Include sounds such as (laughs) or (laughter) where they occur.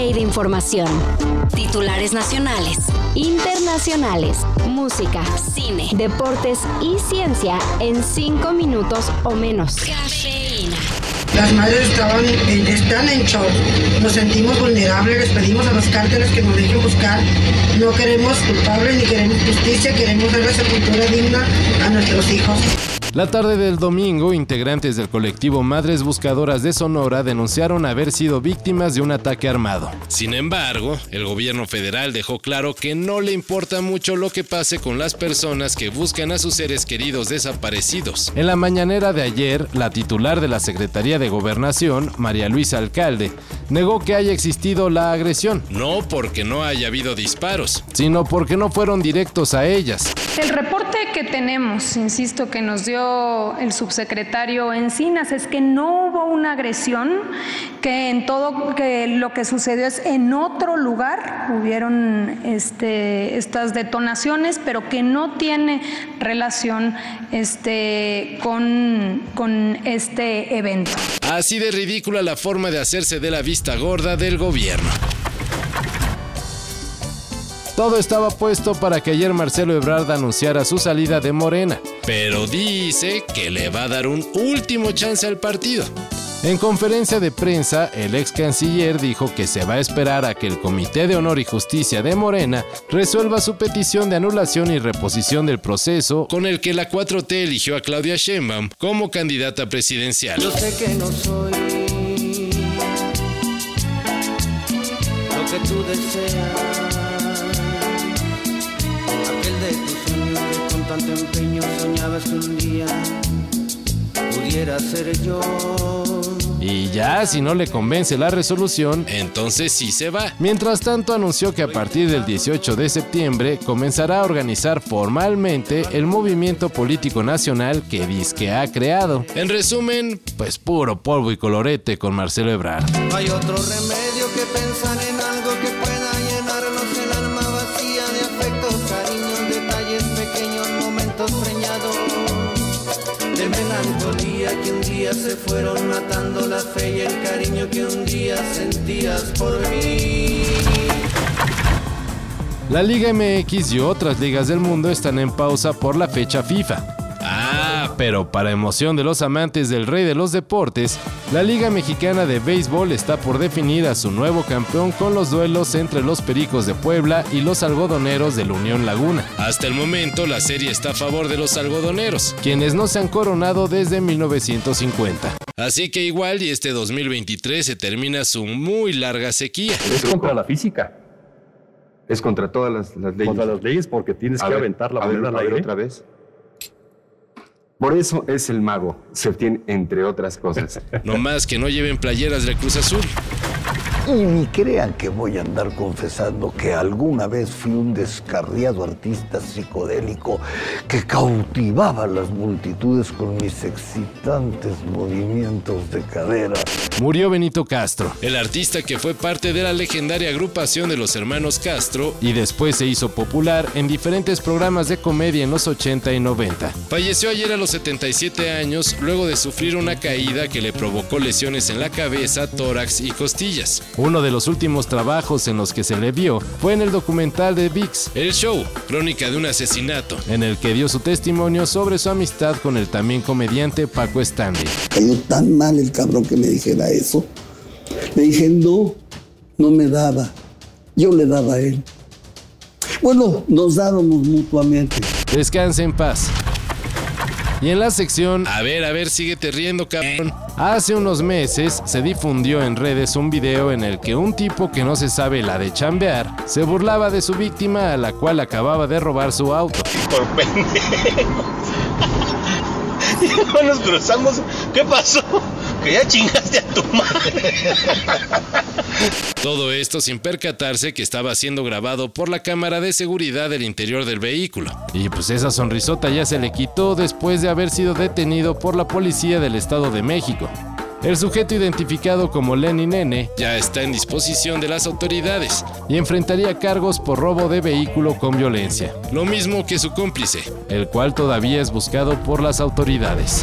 De información. Titulares nacionales, internacionales, música, cine, deportes y ciencia en 5 minutos o menos. Cafeína. Las madres estaban, están en shock. Nos sentimos vulnerables, les pedimos a los cárteles que nos dejen buscar. No queremos culpables ni queremos justicia, queremos dar la sepultura digna a nuestros hijos. La tarde del domingo, integrantes del colectivo Madres Buscadoras de Sonora denunciaron haber sido víctimas de un ataque armado. Sin embargo, el gobierno federal dejó claro que no le importa mucho lo que pase con las personas que buscan a sus seres queridos desaparecidos. En la mañanera de ayer, la titular de la Secretaría de Gobernación, María Luisa Alcalde, negó que haya existido la agresión. No porque no haya habido disparos, sino porque no fueron directos a ellas. El reporte que tenemos, insisto, que nos dio el subsecretario Encinas es que no hubo una agresión, que en todo que lo que sucedió es en otro lugar hubieron este, estas detonaciones, pero que no tiene relación este, con, con este evento. Así de ridícula la forma de hacerse de la vista gorda del gobierno. Todo estaba puesto para que ayer Marcelo Ebrard anunciara su salida de Morena, pero dice que le va a dar un último chance al partido. En conferencia de prensa, el ex canciller dijo que se va a esperar a que el Comité de Honor y Justicia de Morena resuelva su petición de anulación y reposición del proceso con el que la 4T eligió a Claudia Sheinbaum como candidata presidencial. Yo sé que no soy lo que tú deseas. Tanto empeño soñabas que un día pudiera ser yo. Y ya, si no le convence la resolución, entonces sí se va. Mientras tanto, anunció que a partir del 18 de septiembre comenzará a organizar formalmente el movimiento político nacional que que ha creado. En resumen, pues puro polvo y colorete con Marcelo Ebrard. Hay otro remedio que pensar en algo que pueda melancolía que un día se fueron matando la fe y el cariño que un día sentías por mí. La Liga MX y otras ligas del mundo están en pausa por la fecha FIFA. Pero para emoción de los amantes del rey de los deportes, la Liga Mexicana de Béisbol está por definir a su nuevo campeón con los duelos entre los Pericos de Puebla y los Algodoneros de la Unión Laguna. Hasta el momento la serie está a favor de los Algodoneros, quienes no se han coronado desde 1950. Así que igual y este 2023 se termina su muy larga sequía. Es contra la física. Es contra todas las, las leyes. Contra las leyes porque tienes A que ver, aventar la a ver, a ver otra vez. Por eso es el mago. Se obtiene entre otras cosas. (laughs) No más que no lleven playeras del Cruz Azul. Y ni crean que voy a andar confesando que alguna vez fui un descarriado artista psicodélico que cautivaba a las multitudes con mis excitantes movimientos de cadera. Murió Benito Castro, el artista que fue parte de la legendaria agrupación de los hermanos Castro y después se hizo popular en diferentes programas de comedia en los 80 y 90. Falleció ayer a los 77 años luego de sufrir una caída que le provocó lesiones en la cabeza, tórax y costillas. Uno de los últimos trabajos en los que se le vio fue en el documental de VIX, El Show, crónica de un asesinato, en el que dio su testimonio sobre su amistad con el también comediante Paco Stanley. Cayó tan mal el cabrón que me dijera eso. Le dije, no, no me daba. Yo le daba a él. Bueno, nos dábamos mutuamente. Descanse en paz. Y en la sección A ver, a ver, síguete riendo, cabrón. Hace unos meses se difundió en redes un video en el que un tipo que no se sabe la de chambear se burlaba de su víctima a la cual acababa de robar su auto. (laughs) por (laughs) nos cruzamos. ¿Qué pasó? Que ya chingaste a tu madre. Todo esto sin percatarse que estaba siendo grabado por la cámara de seguridad del interior del vehículo. Y pues esa sonrisota ya se le quitó después de haber sido detenido por la policía del Estado de México. El sujeto identificado como Lenny Nene ya está en disposición de las autoridades y enfrentaría cargos por robo de vehículo con violencia, lo mismo que su cómplice, el cual todavía es buscado por las autoridades.